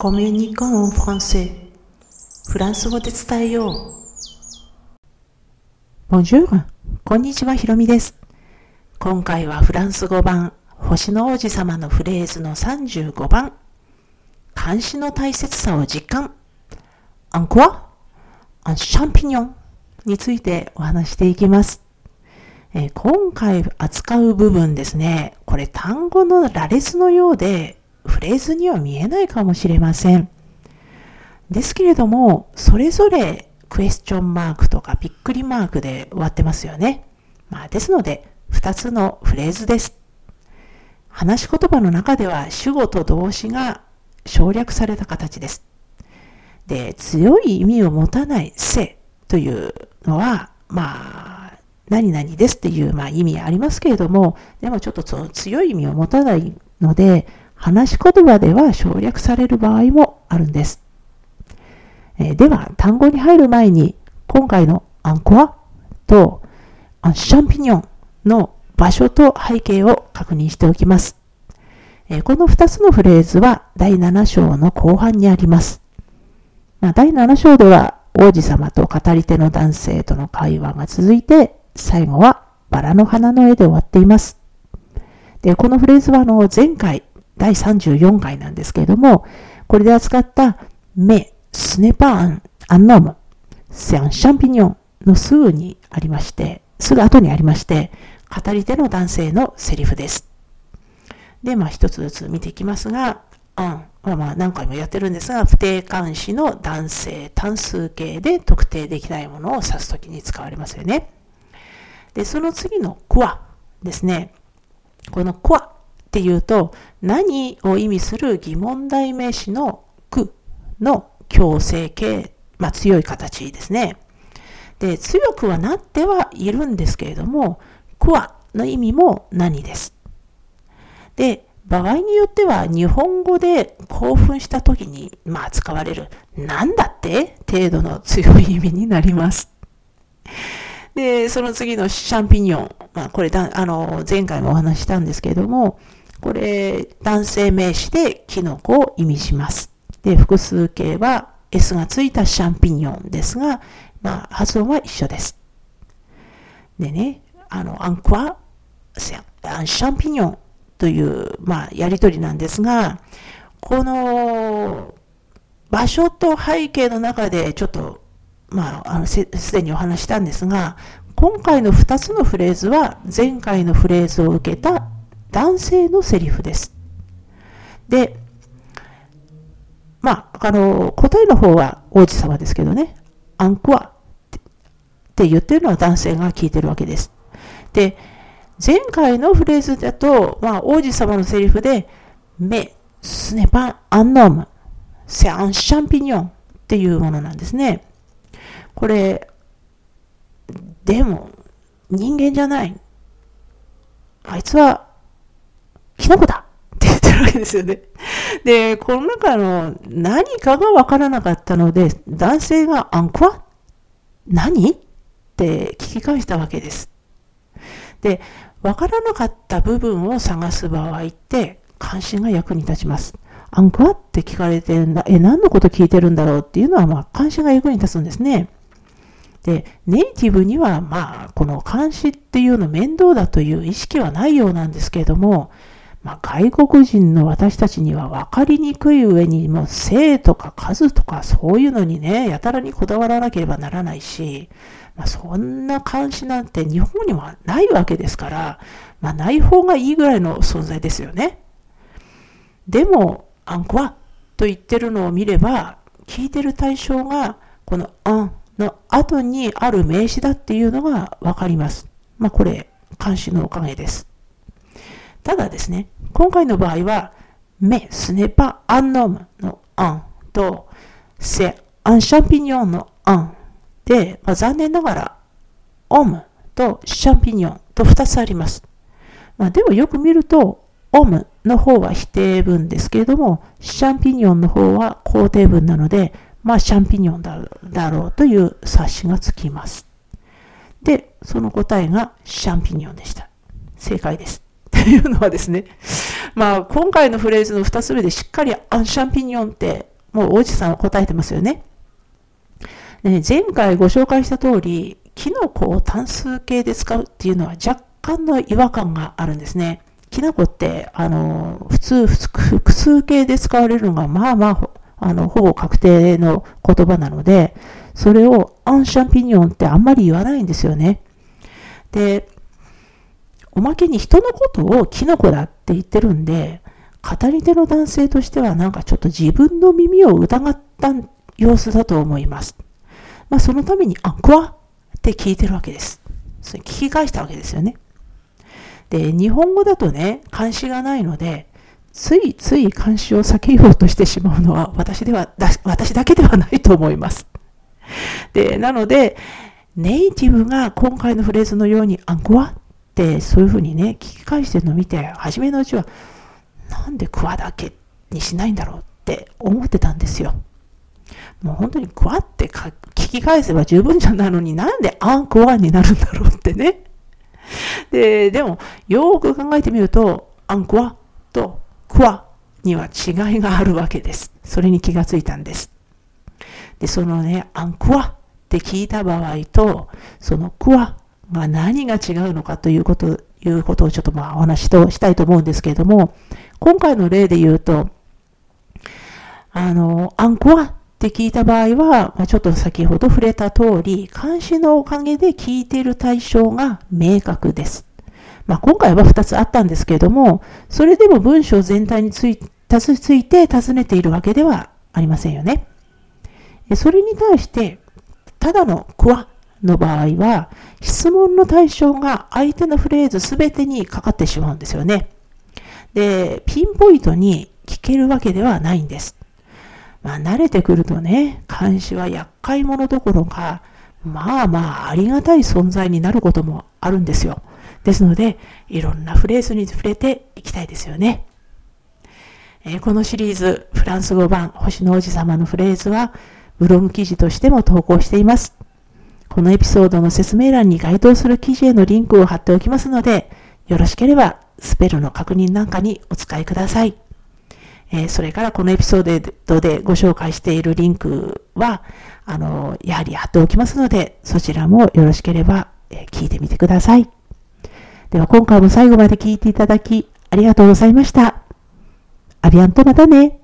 コミュニコンフランセフランス語で伝えよう。ボンジュール、こんにちは、ひろみです。今回はフランス語版、星の王子様のフレーズの35番、監視の大切さを実感。アンコアアンシャンピニョンについてお話していきます。えー、今回扱う部分ですね、これ単語の羅列のようでフレーズには見えないかもしれません。ですけれども、それぞれクエスチョンマークとかびっくりマークで終わってますよね。まあ、ですので、2つのフレーズです。話し言葉の中では主語と動詞が省略された形です。で、強い意味を持たないせというのは、まあ、何々ですっていう、まあ、意味ありますけれども、でもちょっとその強い意味を持たないので、話し言葉では省略される場合もあるんです。え、では、単語に入る前に、今回のアンコアとアンシャンピニョンの場所と背景を確認しておきます。え、この2つのフレーズは第7章の後半にあります。まあ、第7章では王子様と語り手の男性との会話が続いて、最後はバラの花の絵で終わっています。で、このフレーズはあの前回、第34回なんですけれども、これで扱ったメ、スネパーン、アンノーム、セアンシャンピニョンのすぐにありまして、すぐ後にありまして、語り手の男性のセリフです。で、まあ一つずつ見ていきますが、うん、まあまあ何回もやってるんですが、不定冠詞の男性単数形で特定できないものを指すときに使われますよね。で、その次のクワですね。このクワっていうと、何を意味する疑問代名詞のくの強制形、まあ強い形ですね。で、強くはなってはいるんですけれども、クワの意味も何です。で、場合によっては日本語で興奮した時に、まあ使われる、なんだって？程度の強い意味になります。で、その次のシャンピニョン。まあ、これだ、あの、前回もお話したんですけれども、これ、男性名詞でキノコを意味します。で、複数形は S がついたシャンピニョンですが、まあ、発音は一緒です。でね、あの、アンクワ、シャンピニョンという、まあ、やりとりなんですが、この場所と背景の中でちょっとまあ、あのすでにお話したんですが、今回の2つのフレーズは前回のフレーズを受けた男性のセリフです。で、まあ、あの、答えの方は王子様ですけどね、アンクワって言ってるのは男性が聞いてるわけです。で、前回のフレーズだと、まあ、王子様のセリフで、メ、スネパン、アンノーム、セアンシャンピニョンっていうものなんですね。これ、でも、人間じゃない。あいつは、キノコだって言ってるわけですよね。で、この中の何かがわからなかったので、男性がアンコア何？って聞き返したわけです。で、わからなかった部分を探す場合って、関心が役に立ちます。アンコアって聞かれてんだ、え、何のこと聞いてるんだろうっていうのは、まあ、関心が役に立つんですね。で、ネイティブには、まあ、この監視っていうの面倒だという意識はないようなんですけれども、まあ、外国人の私たちには分かりにくい上に、もう性とか数とかそういうのにね、やたらにこだわらなければならないし、まあ、そんな監視なんて日本にはないわけですから、まあ、ない方がいいぐらいの存在ですよね。でも、あんこはと言ってるのを見れば、聞いてる対象が、このあんの後にある名詞だっていうのがわかります。まあこれ、監視のおかげです。ただですね、今回の場合は、メ、スネパ、アンノームのアンと、セ、アンシャンピニョンのアンで、まあ、残念ながら、オムとシャンピニョンと2つあります。まあ、でもよく見ると、オムの方は否定文ですけれども、シャンピニョンの方は肯定文なので、まあ、シャンピニョンだろうという察しがつきます。で、その答えがシャンピニョンでした。正解です。というのはですね、まあ、今回のフレーズの2つ目でしっかりアンシャンピニオンってもう王子さんは答えてますよね。ね前回ご紹介した通り、キノコを単数形で使うっていうのは若干の違和感があるんですね。キノコって、あの、普通、複数形で使われるのが、まあまあ、あの、ほぼ確定の言葉なので、それをアンシャンピニオンってあんまり言わないんですよね。で、おまけに人のことをキノコだって言ってるんで、語り手の男性としてはなんかちょっと自分の耳を疑った様子だと思います。まあそのために、あ、クワって聞いてるわけです。それ聞き返したわけですよね。で、日本語だとね、監視がないので、ついつい監視を避けようとしてしまうのは私では、私だけではないと思います。で、なので、ネイティブが今回のフレーズのように、アンコワってそういうふうにね、聞き返してるのを見て、初めのうちは、なんでクワだけにしないんだろうって思ってたんですよ。もう本当にクワって聞き返せば十分じゃないのになんでアンクワになるんだろうってね。で、でも、よーく考えてみると、アンクワとクワには違いがあるわけです。それに気がついたんです。で、そのね、アンクワって聞いた場合と、そのクワが何が違うのかということ、いうことをちょっとまあお話としたいと思うんですけれども、今回の例で言うと、あの、アンクワって聞いた場合は、まあ、ちょっと先ほど触れた通り、監視のおかげで聞いている対象が明確です。まあ、今回は2つあったんですけれども、それでも文章全体についついて尋ねているわけではありませんよね。それに対して、ただのクワの場合は、質問の対象が相手のフレーズ全てにかかってしまうんですよね。で、ピンポイントに聞けるわけではないんです。まあ、慣れてくるとね、監視は厄介者どころか、まあまあありがたい存在になることもあるんですよ。ですので、いろんなフレーズに触れていきたいですよね。えー、このシリーズ、フランス語版星の王子様のフレーズは、ブログ記事としても投稿しています。このエピソードの説明欄に該当する記事へのリンクを貼っておきますので、よろしければスペルの確認なんかにお使いください。えー、それからこのエピソードでご紹介しているリンクは、あの、やはり貼っておきますので、そちらもよろしければ、え、聞いてみてください。では今回も最後まで聞いていただき、ありがとうございました。アビアンとまたね。